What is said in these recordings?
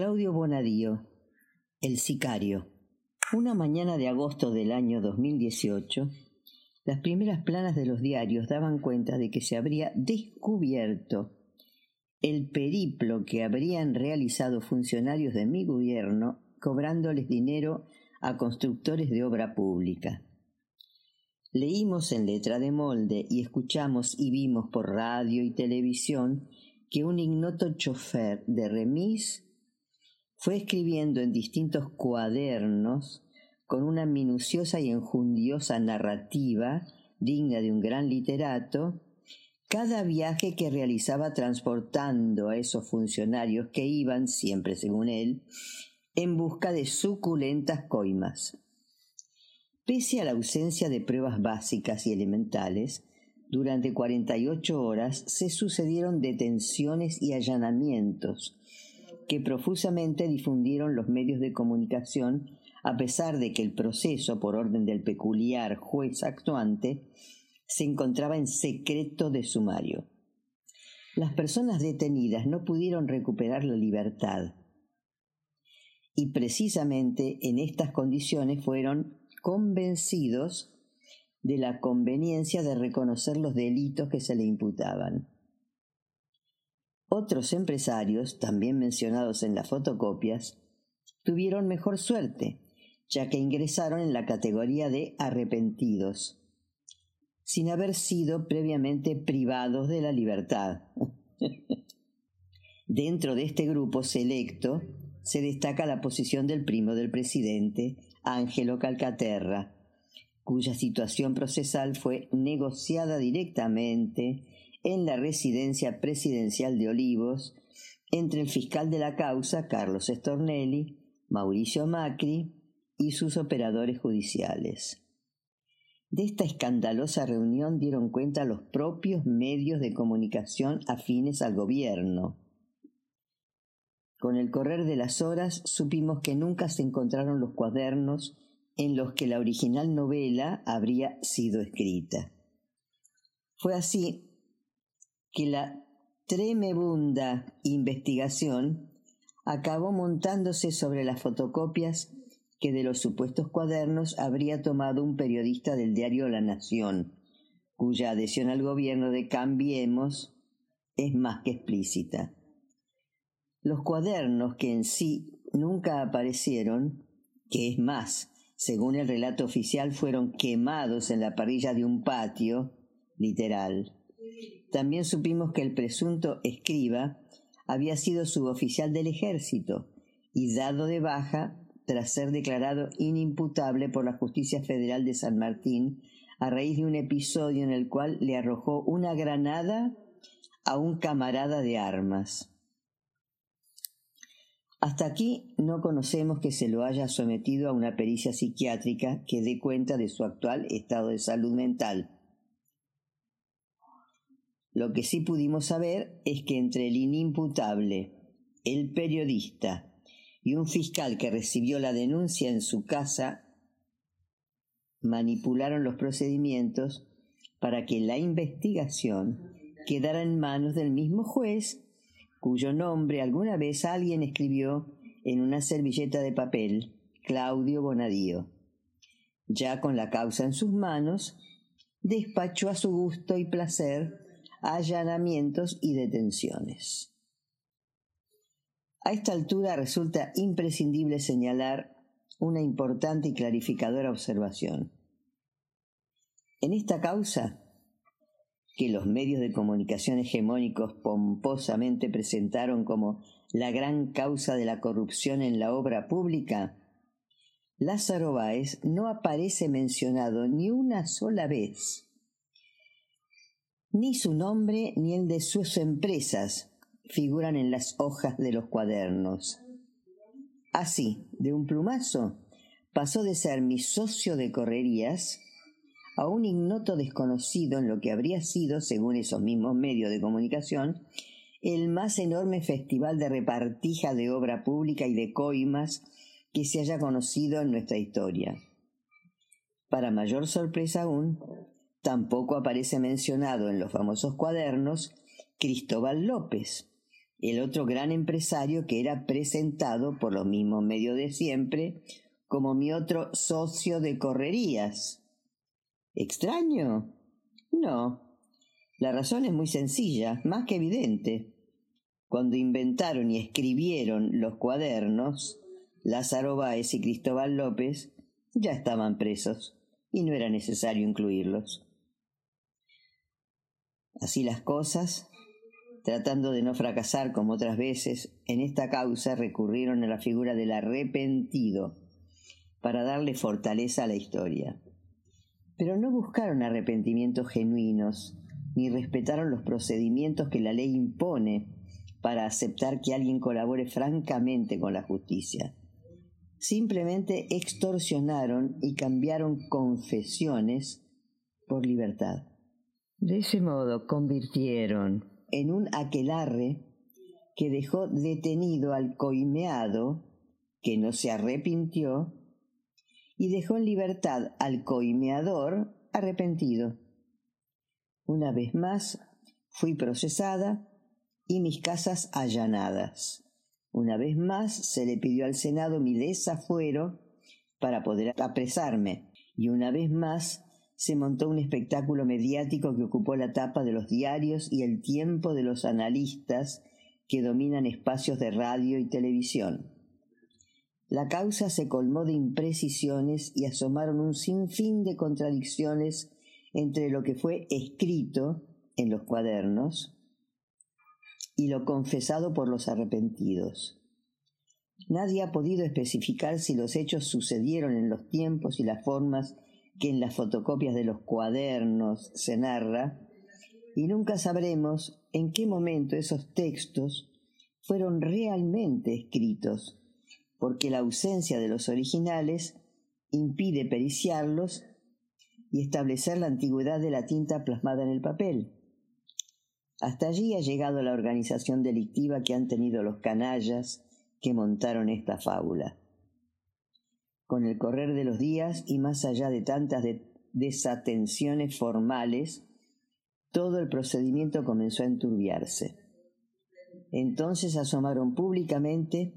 Claudio Bonadío, El Sicario. Una mañana de agosto del año 2018, las primeras planas de los diarios daban cuenta de que se habría descubierto el periplo que habrían realizado funcionarios de mi gobierno cobrándoles dinero a constructores de obra pública. Leímos en letra de molde y escuchamos y vimos por radio y televisión que un ignoto chofer de remis fue escribiendo en distintos cuadernos, con una minuciosa y enjundiosa narrativa digna de un gran literato, cada viaje que realizaba transportando a esos funcionarios que iban, siempre según él, en busca de suculentas coimas. Pese a la ausencia de pruebas básicas y elementales, durante 48 horas se sucedieron detenciones y allanamientos, que profusamente difundieron los medios de comunicación a pesar de que el proceso, por orden del peculiar juez actuante, se encontraba en secreto de sumario. Las personas detenidas no pudieron recuperar la libertad y precisamente en estas condiciones fueron convencidos de la conveniencia de reconocer los delitos que se le imputaban. Otros empresarios, también mencionados en las fotocopias, tuvieron mejor suerte, ya que ingresaron en la categoría de arrepentidos, sin haber sido previamente privados de la libertad. Dentro de este grupo selecto se destaca la posición del primo del presidente, Ángelo Calcaterra, cuya situación procesal fue negociada directamente en la residencia presidencial de Olivos entre el fiscal de la causa, Carlos Stornelli, Mauricio Macri y sus operadores judiciales. De esta escandalosa reunión dieron cuenta los propios medios de comunicación afines al gobierno. Con el correr de las horas supimos que nunca se encontraron los cuadernos en los que la original novela habría sido escrita. Fue así que la tremebunda investigación acabó montándose sobre las fotocopias que de los supuestos cuadernos habría tomado un periodista del diario La Nación, cuya adhesión al gobierno de Cambiemos es más que explícita. Los cuadernos que en sí nunca aparecieron, que es más, según el relato oficial, fueron quemados en la parrilla de un patio, literal, también supimos que el presunto escriba había sido suboficial del ejército y dado de baja tras ser declarado inimputable por la Justicia Federal de San Martín a raíz de un episodio en el cual le arrojó una granada a un camarada de armas. Hasta aquí no conocemos que se lo haya sometido a una pericia psiquiátrica que dé cuenta de su actual estado de salud mental. Lo que sí pudimos saber es que entre el inimputable, el periodista y un fiscal que recibió la denuncia en su casa manipularon los procedimientos para que la investigación quedara en manos del mismo juez cuyo nombre alguna vez alguien escribió en una servilleta de papel, Claudio Bonadío. Ya con la causa en sus manos, despachó a su gusto y placer allanamientos y detenciones. A esta altura resulta imprescindible señalar una importante y clarificadora observación. En esta causa, que los medios de comunicación hegemónicos pomposamente presentaron como la gran causa de la corrupción en la obra pública, Lázaro Báez no aparece mencionado ni una sola vez. Ni su nombre ni el de sus empresas figuran en las hojas de los cuadernos. Así, de un plumazo, pasó de ser mi socio de correrías a un ignoto desconocido en lo que habría sido, según esos mismos medios de comunicación, el más enorme festival de repartija de obra pública y de coimas que se haya conocido en nuestra historia. Para mayor sorpresa aún, tampoco aparece mencionado en los famosos cuadernos Cristóbal López, el otro gran empresario que era presentado por los mismos medios de siempre como mi otro socio de correrías, ¿Extraño? No. La razón es muy sencilla, más que evidente. Cuando inventaron y escribieron los cuadernos, Lázaro Báez y Cristóbal López ya estaban presos y no era necesario incluirlos. Así las cosas, tratando de no fracasar como otras veces, en esta causa recurrieron a la figura del arrepentido para darle fortaleza a la historia pero no buscaron arrepentimientos genuinos, ni respetaron los procedimientos que la ley impone para aceptar que alguien colabore francamente con la justicia. Simplemente extorsionaron y cambiaron confesiones por libertad. De ese modo convirtieron en un aquelarre que dejó detenido al coimeado, que no se arrepintió, y dejó en libertad al coimeador arrepentido. Una vez más fui procesada y mis casas allanadas. Una vez más se le pidió al Senado mi desafuero para poder apresarme y una vez más se montó un espectáculo mediático que ocupó la tapa de los diarios y el tiempo de los analistas que dominan espacios de radio y televisión. La causa se colmó de imprecisiones y asomaron un sinfín de contradicciones entre lo que fue escrito en los cuadernos y lo confesado por los arrepentidos. Nadie ha podido especificar si los hechos sucedieron en los tiempos y las formas que en las fotocopias de los cuadernos se narra, y nunca sabremos en qué momento esos textos fueron realmente escritos porque la ausencia de los originales impide periciarlos y establecer la antigüedad de la tinta plasmada en el papel. Hasta allí ha llegado la organización delictiva que han tenido los canallas que montaron esta fábula. Con el correr de los días y más allá de tantas desatenciones formales, todo el procedimiento comenzó a enturbiarse. Entonces asomaron públicamente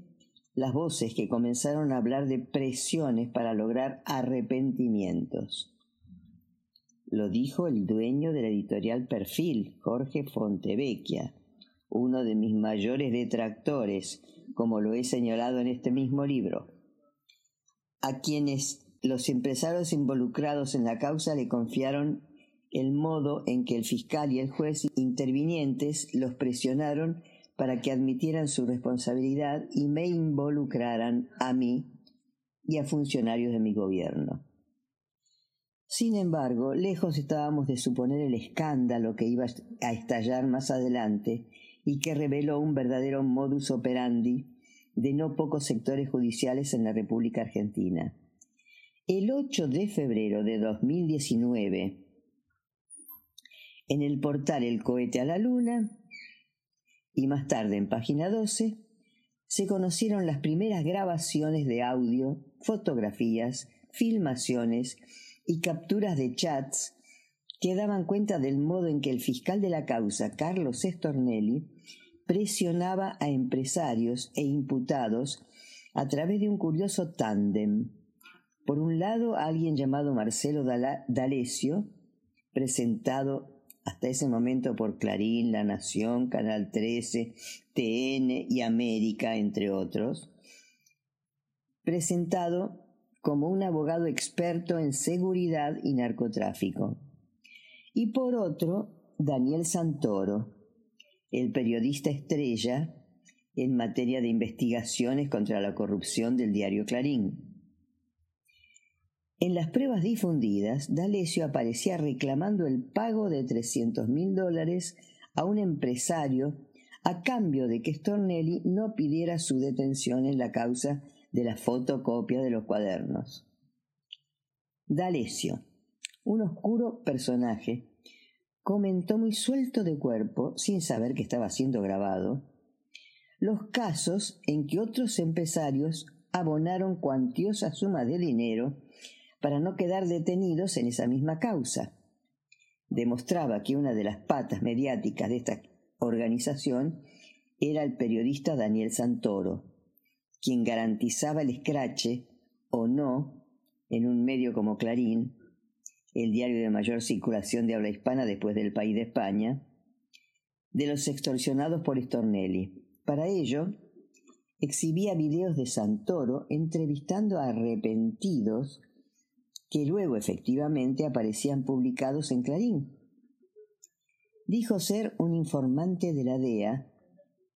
las voces que comenzaron a hablar de presiones para lograr arrepentimientos. Lo dijo el dueño de la editorial Perfil, Jorge Fontevecchia, uno de mis mayores detractores, como lo he señalado en este mismo libro, a quienes los empresarios involucrados en la causa le confiaron el modo en que el fiscal y el juez intervinientes los presionaron para que admitieran su responsabilidad y me involucraran a mí y a funcionarios de mi gobierno. Sin embargo, lejos estábamos de suponer el escándalo que iba a estallar más adelante y que reveló un verdadero modus operandi de no pocos sectores judiciales en la República Argentina. El 8 de febrero de 2019, en el portal El cohete a la luna, y más tarde en página 12, se conocieron las primeras grabaciones de audio, fotografías, filmaciones y capturas de chats que daban cuenta del modo en que el fiscal de la causa, Carlos Estornelli, presionaba a empresarios e imputados a través de un curioso tándem. Por un lado, alguien llamado Marcelo D'Alessio, presentado hasta ese momento por Clarín, La Nación, Canal 13, TN y América, entre otros, presentado como un abogado experto en seguridad y narcotráfico. Y por otro, Daniel Santoro, el periodista estrella en materia de investigaciones contra la corrupción del diario Clarín. En las pruebas difundidas, D'Alessio aparecía reclamando el pago de 300 mil dólares a un empresario a cambio de que Stornelli no pidiera su detención en la causa de la fotocopia de los cuadernos. D'Alessio, un oscuro personaje, comentó muy suelto de cuerpo, sin saber que estaba siendo grabado, los casos en que otros empresarios abonaron cuantiosas sumas de dinero para no quedar detenidos en esa misma causa. Demostraba que una de las patas mediáticas de esta organización era el periodista Daniel Santoro, quien garantizaba el escrache o no en un medio como Clarín, el diario de mayor circulación de habla hispana después del país de España, de los extorsionados por Stornelli. Para ello, exhibía videos de Santoro entrevistando a arrepentidos que luego efectivamente aparecían publicados en Clarín. Dijo ser un informante de la DEA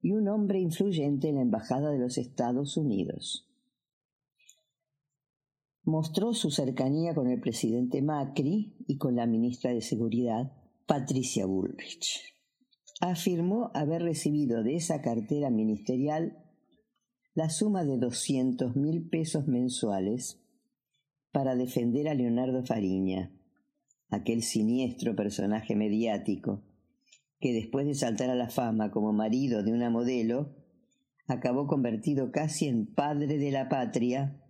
y un hombre influyente en la Embajada de los Estados Unidos. Mostró su cercanía con el presidente Macri y con la ministra de Seguridad, Patricia Bullrich. Afirmó haber recibido de esa cartera ministerial la suma de 200 mil pesos mensuales para defender a Leonardo Fariña, aquel siniestro personaje mediático que después de saltar a la fama como marido de una modelo, acabó convertido casi en padre de la patria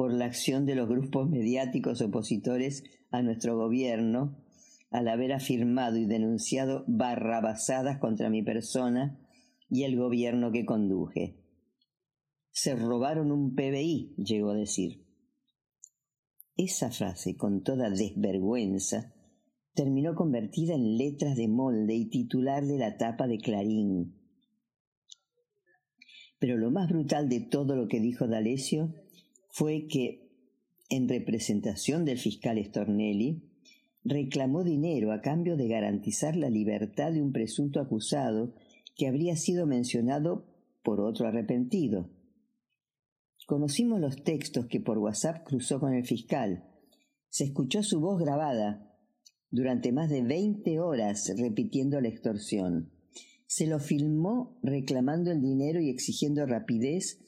por la acción de los grupos mediáticos opositores a nuestro gobierno, al haber afirmado y denunciado barrabasadas contra mi persona y el gobierno que conduje. Se robaron un PBI, llegó a decir. Esa frase, con toda desvergüenza, terminó convertida en letras de molde y titular de la tapa de Clarín. Pero lo más brutal de todo lo que dijo D'Alessio fue que, en representación del fiscal Stornelli, reclamó dinero a cambio de garantizar la libertad de un presunto acusado que habría sido mencionado por otro arrepentido. Conocimos los textos que por WhatsApp cruzó con el fiscal. Se escuchó su voz grabada durante más de 20 horas repitiendo la extorsión. Se lo filmó reclamando el dinero y exigiendo rapidez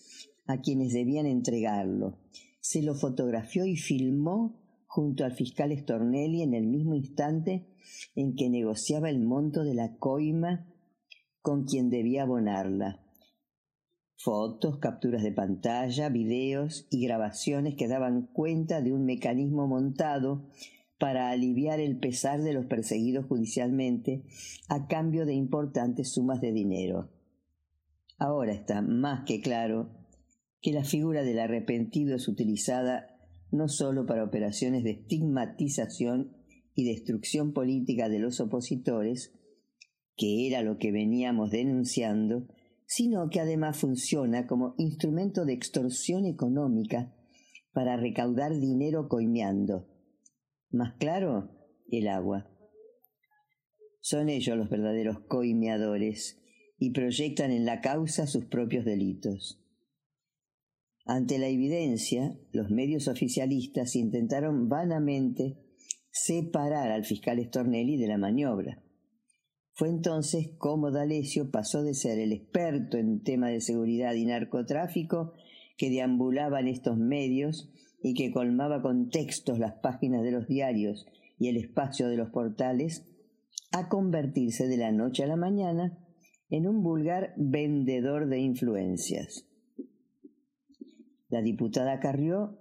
a quienes debían entregarlo. Se lo fotografió y filmó junto al fiscal Stornelli en el mismo instante en que negociaba el monto de la coima con quien debía abonarla. Fotos, capturas de pantalla, videos y grabaciones que daban cuenta de un mecanismo montado para aliviar el pesar de los perseguidos judicialmente a cambio de importantes sumas de dinero. Ahora está más que claro que la figura del arrepentido es utilizada no solo para operaciones de estigmatización y destrucción política de los opositores, que era lo que veníamos denunciando, sino que además funciona como instrumento de extorsión económica para recaudar dinero coimeando. Más claro, el agua. Son ellos los verdaderos coimeadores y proyectan en la causa sus propios delitos. Ante la evidencia, los medios oficialistas intentaron vanamente separar al fiscal Stornelli de la maniobra. Fue entonces como D'Alessio pasó de ser el experto en tema de seguridad y narcotráfico que deambulaba en estos medios y que colmaba con textos las páginas de los diarios y el espacio de los portales, a convertirse de la noche a la mañana en un vulgar vendedor de influencias. La diputada Carrió,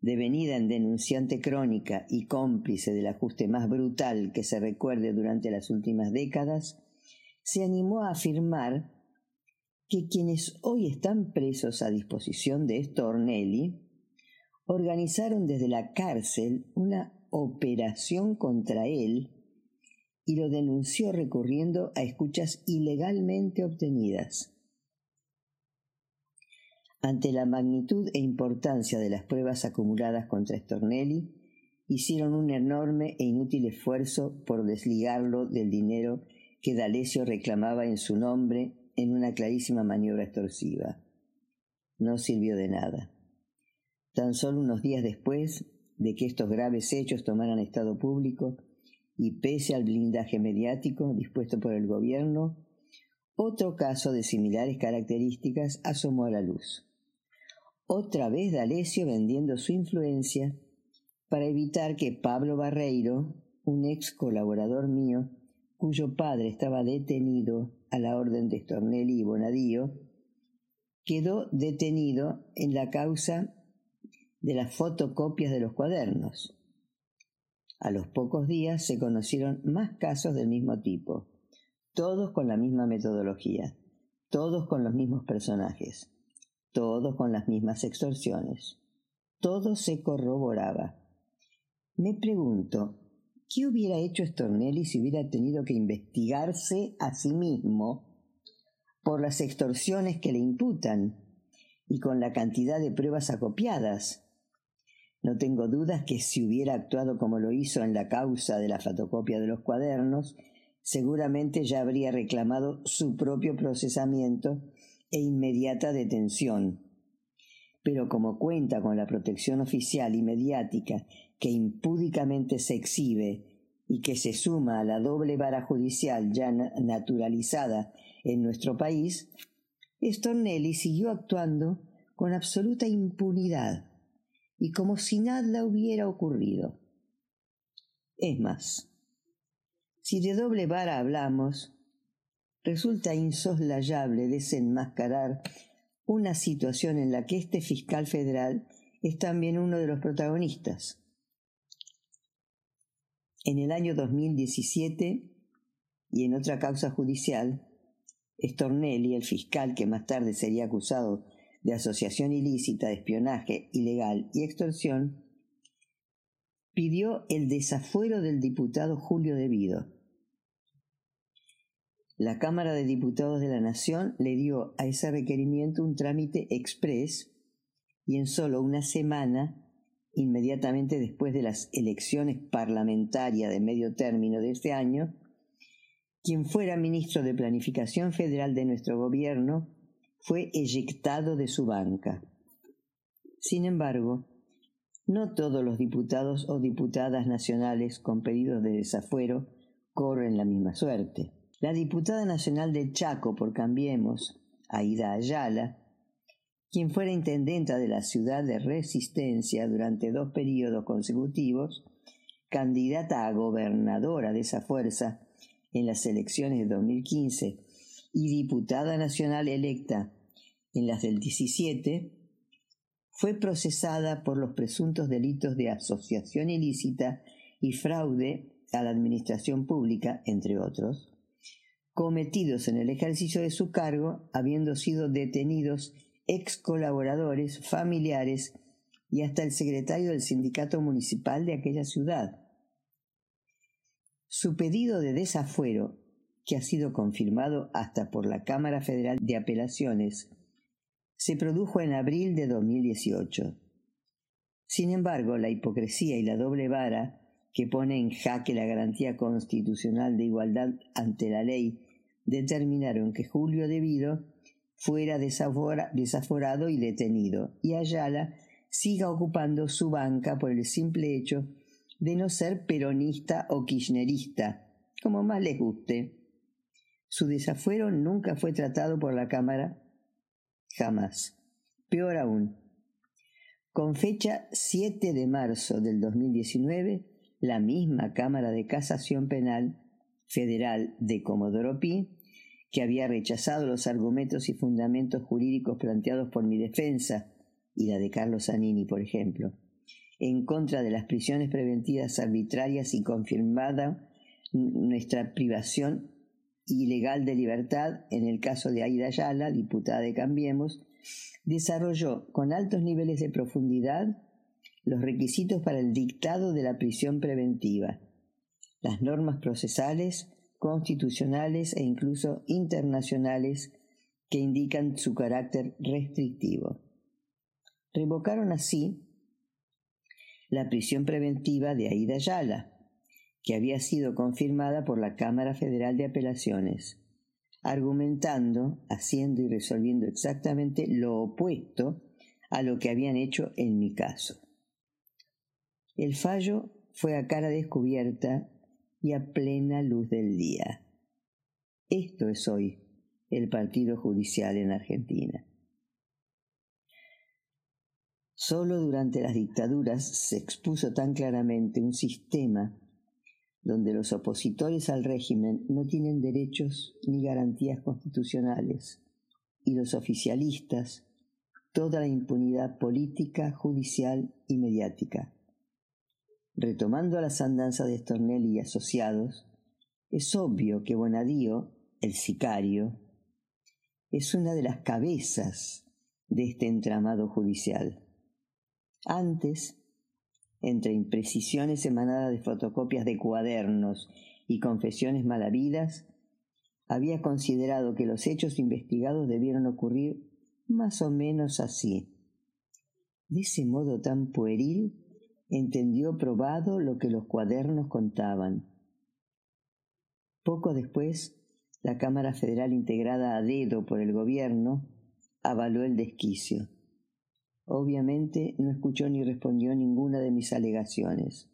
devenida en denunciante crónica y cómplice del ajuste más brutal que se recuerde durante las últimas décadas, se animó a afirmar que quienes hoy están presos a disposición de Stornelli organizaron desde la cárcel una operación contra él y lo denunció recurriendo a escuchas ilegalmente obtenidas. Ante la magnitud e importancia de las pruebas acumuladas contra Stornelli, hicieron un enorme e inútil esfuerzo por desligarlo del dinero que D'Alessio reclamaba en su nombre en una clarísima maniobra extorsiva. No sirvió de nada. Tan solo unos días después de que estos graves hechos tomaran estado público, y pese al blindaje mediático dispuesto por el gobierno, otro caso de similares características asomó a la luz. Otra vez D'Alessio vendiendo su influencia para evitar que Pablo Barreiro, un ex colaborador mío, cuyo padre estaba detenido a la orden de Stornelli y Bonadío, quedó detenido en la causa de las fotocopias de los cuadernos. A los pocos días se conocieron más casos del mismo tipo, todos con la misma metodología, todos con los mismos personajes, todos con las mismas extorsiones. Todo se corroboraba. Me pregunto, ¿qué hubiera hecho Stornelli si hubiera tenido que investigarse a sí mismo por las extorsiones que le imputan y con la cantidad de pruebas acopiadas? No tengo dudas que si hubiera actuado como lo hizo en la causa de la fotocopia de los cuadernos, seguramente ya habría reclamado su propio procesamiento e inmediata detención. Pero como cuenta con la protección oficial y mediática que impúdicamente se exhibe y que se suma a la doble vara judicial ya naturalizada en nuestro país, Stornelli siguió actuando con absoluta impunidad y como si nada hubiera ocurrido. Es más, si de doble vara hablamos, resulta insoslayable desenmascarar una situación en la que este fiscal federal es también uno de los protagonistas. En el año 2017 y en otra causa judicial, Stornelli, el fiscal que más tarde sería acusado de asociación ilícita, espionaje ilegal y extorsión, pidió el desafuero del diputado Julio Devido. La Cámara de Diputados de la Nación le dio a ese requerimiento un trámite express y en solo una semana, inmediatamente después de las elecciones parlamentarias de medio término de este año, quien fuera ministro de Planificación Federal de nuestro gobierno fue eyectado de su banca. Sin embargo, no todos los diputados o diputadas nacionales con pedidos de desafuero corren la misma suerte. La diputada nacional de Chaco por Cambiemos, Aida Ayala, quien fuera intendenta de la ciudad de Resistencia durante dos periodos consecutivos, candidata a gobernadora de esa fuerza en las elecciones de 2015 y diputada nacional electa en las del 17, fue procesada por los presuntos delitos de asociación ilícita y fraude a la administración pública, entre otros, cometidos en el ejercicio de su cargo, habiendo sido detenidos ex colaboradores, familiares y hasta el secretario del sindicato municipal de aquella ciudad. Su pedido de desafuero que ha sido confirmado hasta por la Cámara Federal de Apelaciones, se produjo en abril de 2018. Sin embargo, la hipocresía y la doble vara que pone en jaque la garantía constitucional de igualdad ante la ley determinaron que Julio Devido fuera desaforado y detenido, y Ayala siga ocupando su banca por el simple hecho de no ser peronista o kirchnerista, como más les guste. Su desafuero nunca fue tratado por la Cámara, jamás. Peor aún, con fecha 7 de marzo del 2019, la misma Cámara de Casación Penal Federal de Comodoro Pi, que había rechazado los argumentos y fundamentos jurídicos planteados por mi defensa y la de Carlos Zanini, por ejemplo, en contra de las prisiones preventivas arbitrarias y confirmada nuestra privación ilegal de libertad en el caso de Aida Ayala, diputada de Cambiemos, desarrolló con altos niveles de profundidad los requisitos para el dictado de la prisión preventiva, las normas procesales, constitucionales e incluso internacionales que indican su carácter restrictivo. Revocaron así la prisión preventiva de Aida Yala, que había sido confirmada por la Cámara Federal de Apelaciones, argumentando, haciendo y resolviendo exactamente lo opuesto a lo que habían hecho en mi caso. El fallo fue a cara descubierta y a plena luz del día. Esto es hoy el Partido Judicial en Argentina. Solo durante las dictaduras se expuso tan claramente un sistema donde los opositores al régimen no tienen derechos ni garantías constitucionales y los oficialistas toda la impunidad política, judicial y mediática. Retomando las andanzas de Stornelli y asociados, es obvio que Bonadío, el sicario, es una de las cabezas de este entramado judicial. Antes, entre imprecisiones emanadas de fotocopias de cuadernos y confesiones malavidas, había considerado que los hechos investigados debieron ocurrir más o menos así. De ese modo tan pueril, entendió probado lo que los cuadernos contaban. Poco después, la Cámara Federal integrada a dedo por el gobierno avaló el desquicio. Obviamente no escuchó ni respondió ninguna de mis alegaciones.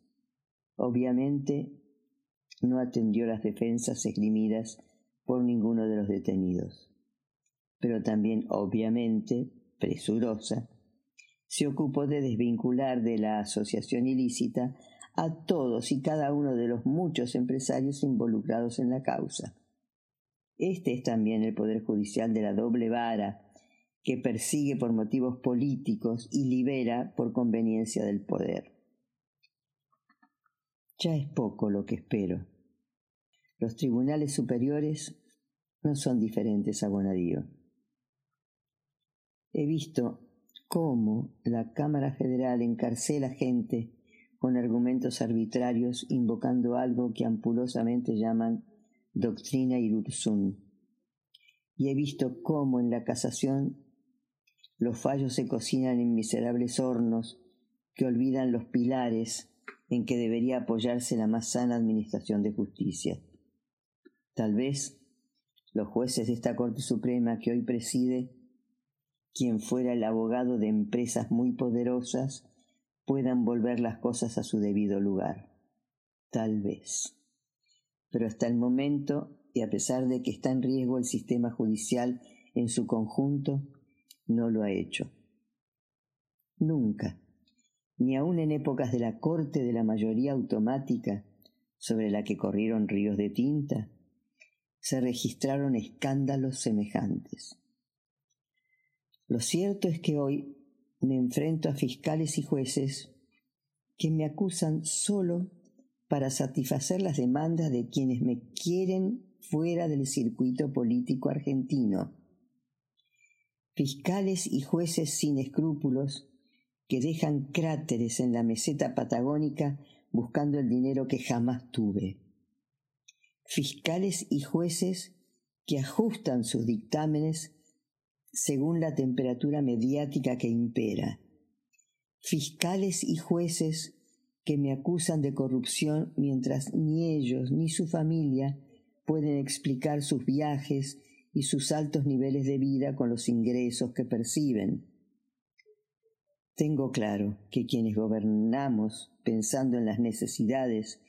Obviamente no atendió las defensas esgrimidas por ninguno de los detenidos. Pero también, obviamente, presurosa, se ocupó de desvincular de la asociación ilícita a todos y cada uno de los muchos empresarios involucrados en la causa. Este es también el Poder Judicial de la doble vara que persigue por motivos políticos y libera por conveniencia del poder. Ya es poco lo que espero. Los tribunales superiores no son diferentes a Bonadío. He visto cómo la Cámara Federal encarcela gente con argumentos arbitrarios invocando algo que ampulosamente llaman doctrina irursum. Y he visto cómo en la casación los fallos se cocinan en miserables hornos que olvidan los pilares en que debería apoyarse la más sana administración de justicia. Tal vez los jueces de esta Corte Suprema que hoy preside, quien fuera el abogado de empresas muy poderosas, puedan volver las cosas a su debido lugar. Tal vez. Pero hasta el momento, y a pesar de que está en riesgo el sistema judicial en su conjunto, no lo ha hecho. Nunca, ni aun en épocas de la corte de la mayoría automática, sobre la que corrieron ríos de tinta, se registraron escándalos semejantes. Lo cierto es que hoy me enfrento a fiscales y jueces que me acusan solo para satisfacer las demandas de quienes me quieren fuera del circuito político argentino fiscales y jueces sin escrúpulos que dejan cráteres en la meseta patagónica buscando el dinero que jamás tuve. Fiscales y jueces que ajustan sus dictámenes según la temperatura mediática que impera. Fiscales y jueces que me acusan de corrupción mientras ni ellos ni su familia pueden explicar sus viajes y sus altos niveles de vida con los ingresos que perciben. Tengo claro que quienes gobernamos pensando en las necesidades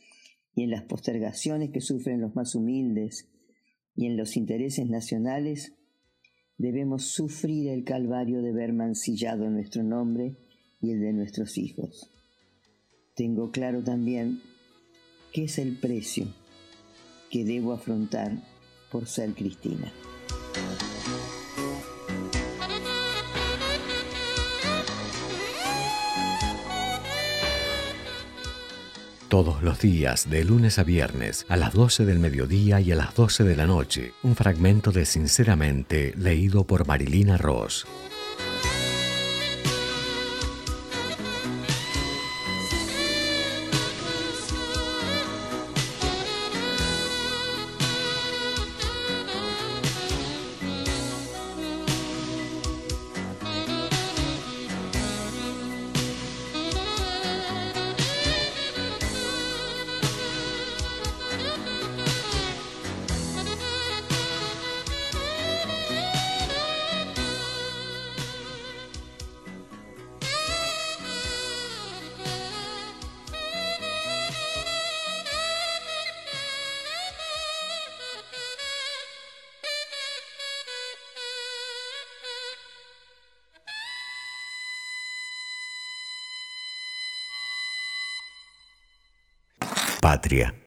y en las postergaciones que sufren los más humildes y en los intereses nacionales, debemos sufrir el calvario de ver mancillado nuestro nombre y el de nuestros hijos. Tengo claro también qué es el precio que debo afrontar por ser Cristina. Todos los días, de lunes a viernes, a las 12 del mediodía y a las 12 de la noche, un fragmento de Sinceramente leído por Marilina Ross. Patria.